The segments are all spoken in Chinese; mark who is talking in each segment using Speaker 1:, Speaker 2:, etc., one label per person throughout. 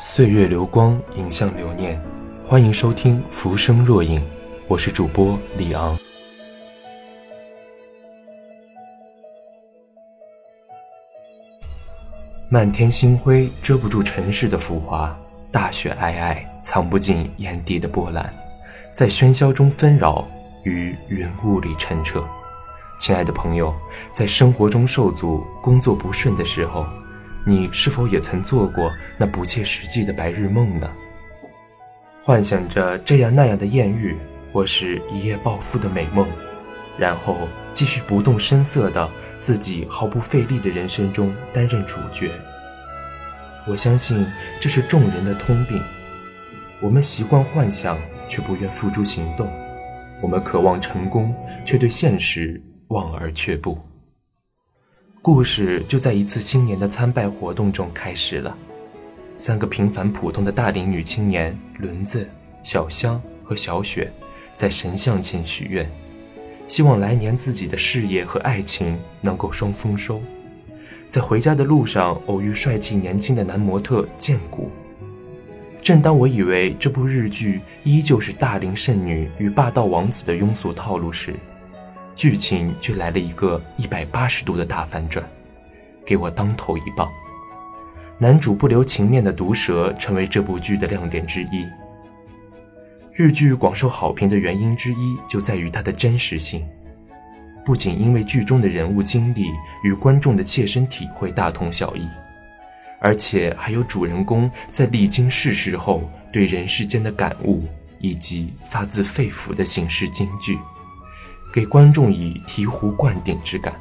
Speaker 1: 岁月流光，影像留念。欢迎收听《浮生若影》，我是主播李昂。漫天星辉遮不住尘世的浮华，大雪皑皑藏不进眼底的波澜，在喧嚣中纷扰，于云雾里澄澈。亲爱的朋友，在生活中受阻、工作不顺的时候。你是否也曾做过那不切实际的白日梦呢？幻想着这样那样的艳遇，或是一夜暴富的美梦，然后继续不动声色的自己毫不费力的人生中担任主角。我相信这是众人的通病。我们习惯幻想，却不愿付诸行动；我们渴望成功，却对现实望而却步。故事就在一次新年的参拜活动中开始了。三个平凡普通的大龄女青年轮子、小香和小雪，在神像前许愿，希望来年自己的事业和爱情能够双丰收。在回家的路上，偶遇帅气年轻的男模特剑谷。正当我以为这部日剧依旧是大龄剩女与霸道王子的庸俗套路时，剧情却来了一个一百八十度的大反转，给我当头一棒。男主不留情面的毒舌成为这部剧的亮点之一。日剧广受好评的原因之一就在于它的真实性，不仅因为剧中的人物经历与观众的切身体会大同小异，而且还有主人公在历经世事后对人世间的感悟，以及发自肺腑的行事金句。给观众以醍醐灌顶之感。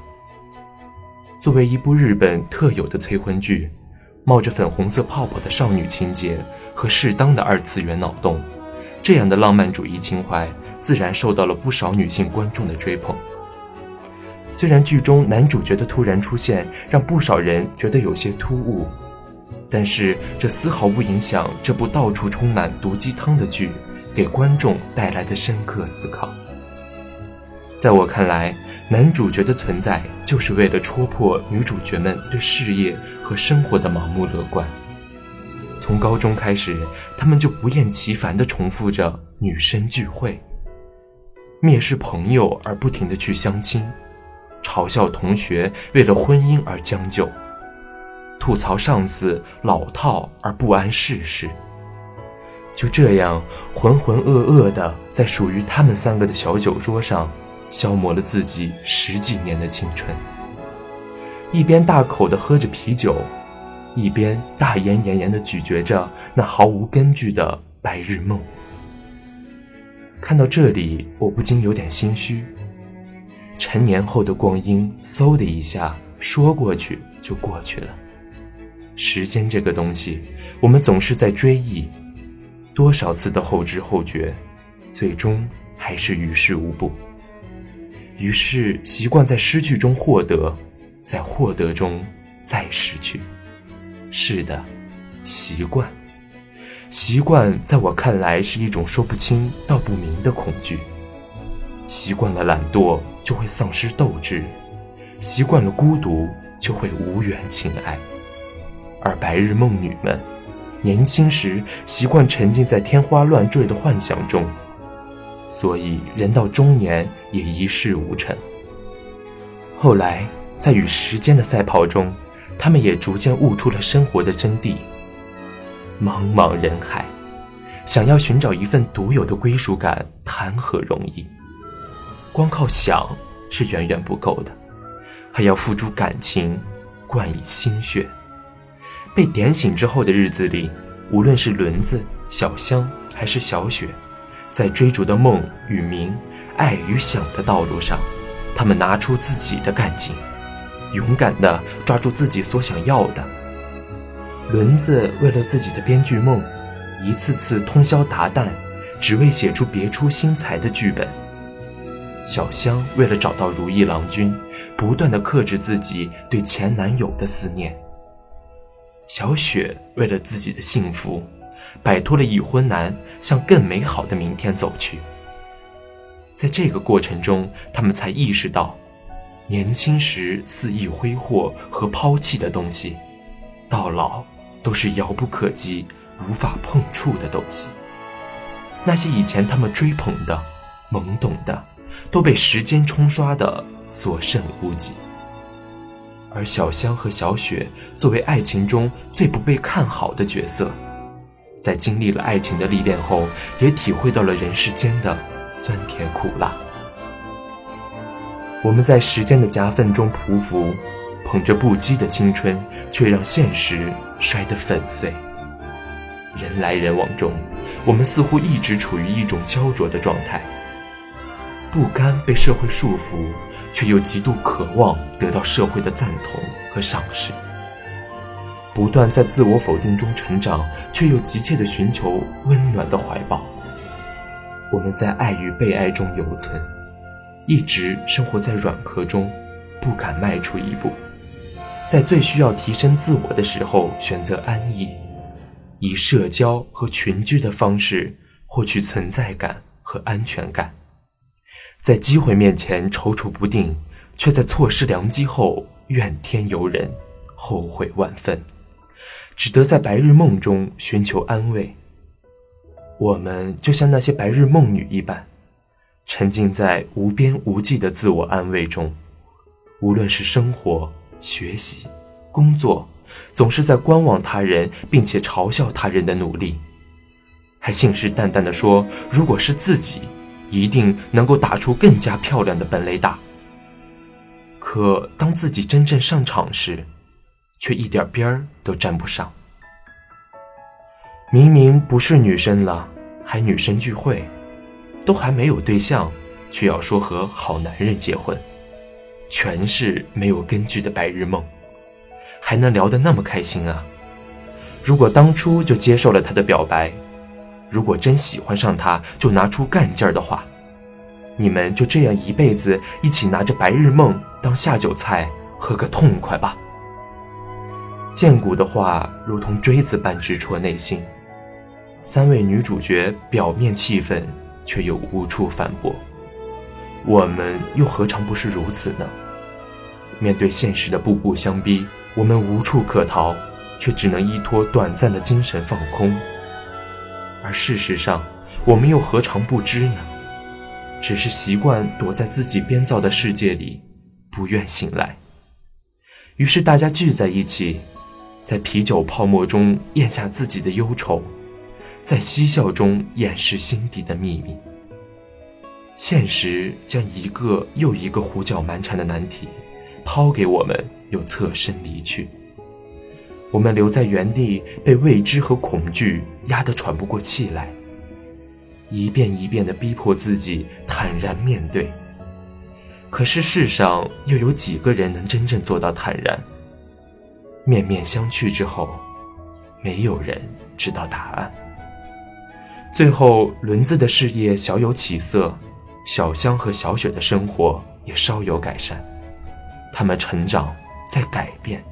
Speaker 1: 作为一部日本特有的催婚剧，冒着粉红色泡泡的少女情节和适当的二次元脑洞，这样的浪漫主义情怀自然受到了不少女性观众的追捧。虽然剧中男主角的突然出现让不少人觉得有些突兀，但是这丝毫不影响这部到处充满毒鸡汤的剧给观众带来的深刻思考。在我看来，男主角的存在就是为了戳破女主角们对事业和生活的盲目乐观。从高中开始，他们就不厌其烦地重复着“女生聚会”，蔑视朋友而不停地去相亲，嘲笑同学为了婚姻而将就，吐槽上司老套而不谙世事。就这样浑浑噩噩地在属于他们三个的小酒桌上。消磨了自己十几年的青春，一边大口的喝着啤酒，一边大言炎炎的咀嚼着那毫无根据的白日梦。看到这里，我不禁有点心虚。成年后的光阴，嗖的一下说过去就过去了。时间这个东西，我们总是在追忆，多少次的后知后觉，最终还是于事无补。于是习惯在失去中获得，在获得中再失去。是的，习惯。习惯在我看来是一种说不清道不明的恐惧。习惯了懒惰，就会丧失斗志；习惯了孤独，就会无缘情爱。而白日梦女们，年轻时习惯沉浸在天花乱坠的幻想中。所以，人到中年也一事无成。后来，在与时间的赛跑中，他们也逐渐悟出了生活的真谛。茫茫人海，想要寻找一份独有的归属感，谈何容易？光靠想是远远不够的，还要付诸感情，灌以心血。被点醒之后的日子里，无论是轮子、小香还是小雪。在追逐的梦与名、爱与想的道路上，他们拿出自己的干劲，勇敢地抓住自己所想要的。轮子为了自己的编剧梦，一次次通宵达旦，只为写出别出心裁的剧本。小香为了找到如意郎君，不断的克制自己对前男友的思念。小雪为了自己的幸福，摆脱了已婚男，向更美好的明天走去。在这个过程中，他们才意识到，年轻时肆意挥霍和抛弃的东西，到老都是遥不可及、无法碰触的东西。那些以前他们追捧的、懵懂的，都被时间冲刷的所剩无几。而小香和小雪作为爱情中最不被看好的角色，在经历了爱情的历练后，也体会到了人世间的酸甜苦辣。我们在时间的夹缝中匍匐，捧着不羁的青春，却让现实摔得粉碎。人来人往中，我们似乎一直处于一种焦灼的状态。不甘被社会束缚，却又极度渴望得到社会的赞同和赏识；不断在自我否定中成长，却又急切地寻求温暖的怀抱。我们在爱与被爱中犹存，一直生活在软壳中，不敢迈出一步。在最需要提升自我的时候，选择安逸，以社交和群居的方式获取存在感和安全感。在机会面前踌躇不定，却在错失良机后怨天尤人，后悔万分，只得在白日梦中寻求安慰。我们就像那些白日梦女一般，沉浸在无边无际的自我安慰中，无论是生活、学习、工作，总是在观望他人，并且嘲笑他人的努力，还信誓旦旦地说：“如果是自己。”一定能够打出更加漂亮的本垒打。可当自己真正上场时，却一点边儿都沾不上。明明不是女生了，还女生聚会，都还没有对象，却要说和好男人结婚，全是没有根据的白日梦，还能聊得那么开心啊？如果当初就接受了他的表白。如果真喜欢上他，就拿出干劲儿的话，你们就这样一辈子一起拿着白日梦当下酒菜，喝个痛快吧。剑骨的话如同锥子般直戳内心。三位女主角表面气愤，却又无处反驳。我们又何尝不是如此呢？面对现实的步步相逼，我们无处可逃，却只能依托短暂的精神放空。而事实上，我们又何尝不知呢？只是习惯躲在自己编造的世界里，不愿醒来。于是大家聚在一起，在啤酒泡沫中咽下自己的忧愁，在嬉笑中掩饰心底的秘密。现实将一个又一个胡搅蛮缠的难题抛给我们，又侧身离去。我们留在原地，被未知和恐惧压得喘不过气来，一遍一遍地逼迫自己坦然面对。可是世上又有几个人能真正做到坦然？面面相觑之后，没有人知道答案。最后，轮子的事业小有起色，小香和小雪的生活也稍有改善，他们成长在改变。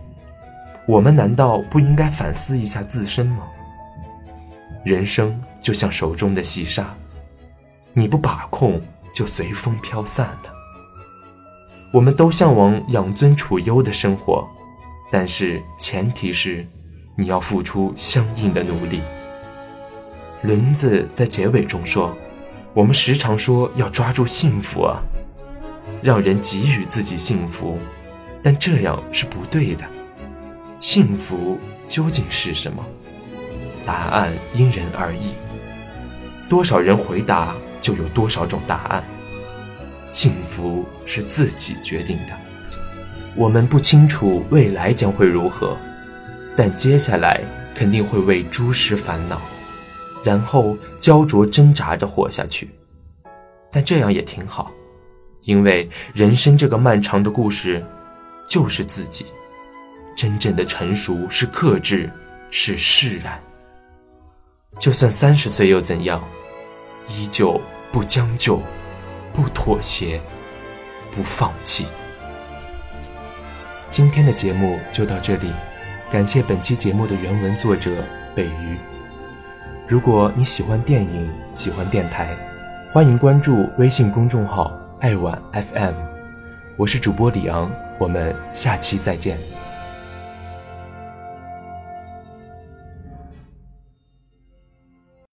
Speaker 1: 我们难道不应该反思一下自身吗？人生就像手中的细沙，你不把控就随风飘散了。我们都向往养尊处优的生活，但是前提是你要付出相应的努力。轮子在结尾中说：“我们时常说要抓住幸福啊，让人给予自己幸福，但这样是不对的。”幸福究竟是什么？答案因人而异。多少人回答，就有多少种答案。幸福是自己决定的。我们不清楚未来将会如何，但接下来肯定会为诸事烦恼，然后焦灼挣扎着活下去。但这样也挺好，因为人生这个漫长的故事，就是自己。真正的成熟是克制，是释然。就算三十岁又怎样，依旧不将就，不妥协，不放弃。今天的节目就到这里，感谢本期节目的原文作者北鱼。如果你喜欢电影，喜欢电台，欢迎关注微信公众号“爱晚 FM”。我是主播李昂，我们下期再见。